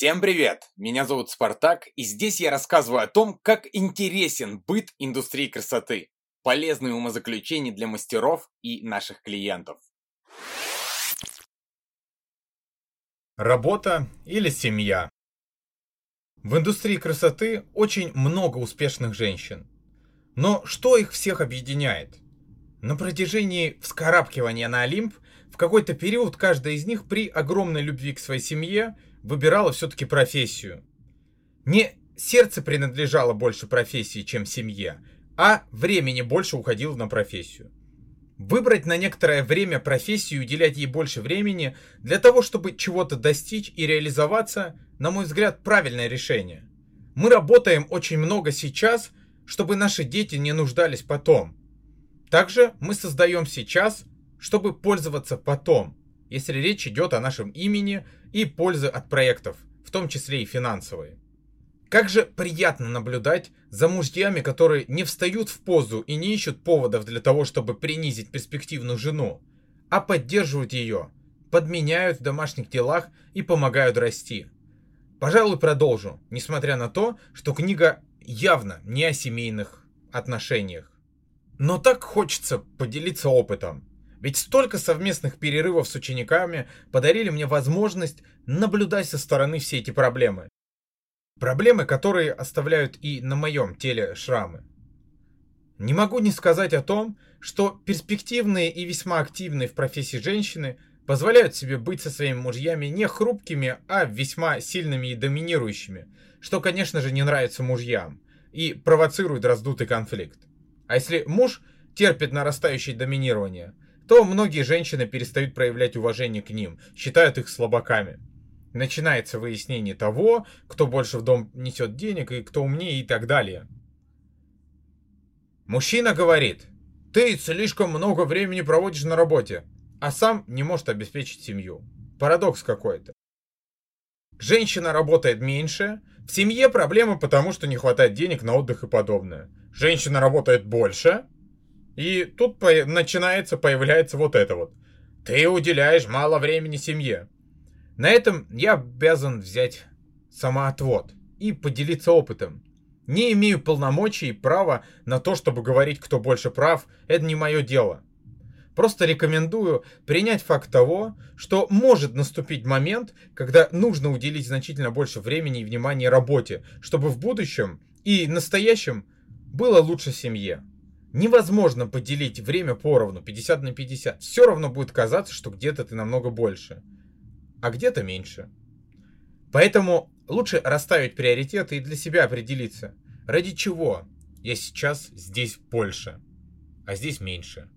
Всем привет! Меня зовут Спартак, и здесь я рассказываю о том, как интересен быт индустрии красоты, полезные умозаключения для мастеров и наших клиентов. Работа или семья? В индустрии красоты очень много успешных женщин. Но что их всех объединяет? На протяжении вскарабкивания на Олимп в какой-то период каждая из них при огромной любви к своей семье – выбирала все-таки профессию. Не сердце принадлежало больше профессии, чем семье, а времени больше уходило на профессию. Выбрать на некоторое время профессию и уделять ей больше времени для того, чтобы чего-то достичь и реализоваться, на мой взгляд, правильное решение. Мы работаем очень много сейчас, чтобы наши дети не нуждались потом. Также мы создаем сейчас, чтобы пользоваться потом, если речь идет о нашем имени и пользы от проектов, в том числе и финансовые. Как же приятно наблюдать за мужьями, которые не встают в позу и не ищут поводов для того, чтобы принизить перспективную жену, а поддерживают ее, подменяют в домашних делах и помогают расти. Пожалуй, продолжу, несмотря на то, что книга явно не о семейных отношениях. Но так хочется поделиться опытом. Ведь столько совместных перерывов с учениками подарили мне возможность наблюдать со стороны все эти проблемы. Проблемы, которые оставляют и на моем теле шрамы. Не могу не сказать о том, что перспективные и весьма активные в профессии женщины позволяют себе быть со своими мужьями не хрупкими, а весьма сильными и доминирующими, что, конечно же, не нравится мужьям и провоцирует раздутый конфликт. А если муж терпит нарастающее доминирование – то многие женщины перестают проявлять уважение к ним, считают их слабаками. Начинается выяснение того, кто больше в дом несет денег и кто умнее и так далее. Мужчина говорит, ты слишком много времени проводишь на работе, а сам не может обеспечить семью. Парадокс какой-то. Женщина работает меньше, в семье проблема потому, что не хватает денег на отдых и подобное. Женщина работает больше, и тут по начинается, появляется вот это вот. Ты уделяешь мало времени семье. На этом я обязан взять самоотвод и поделиться опытом. Не имею полномочий и права на то, чтобы говорить, кто больше прав, это не мое дело. Просто рекомендую принять факт того, что может наступить момент, когда нужно уделить значительно больше времени и внимания работе, чтобы в будущем и настоящем было лучше семье невозможно поделить время поровну, 50 на 50. Все равно будет казаться, что где-то ты намного больше, а где-то меньше. Поэтому лучше расставить приоритеты и для себя определиться, ради чего я сейчас здесь больше, а здесь меньше.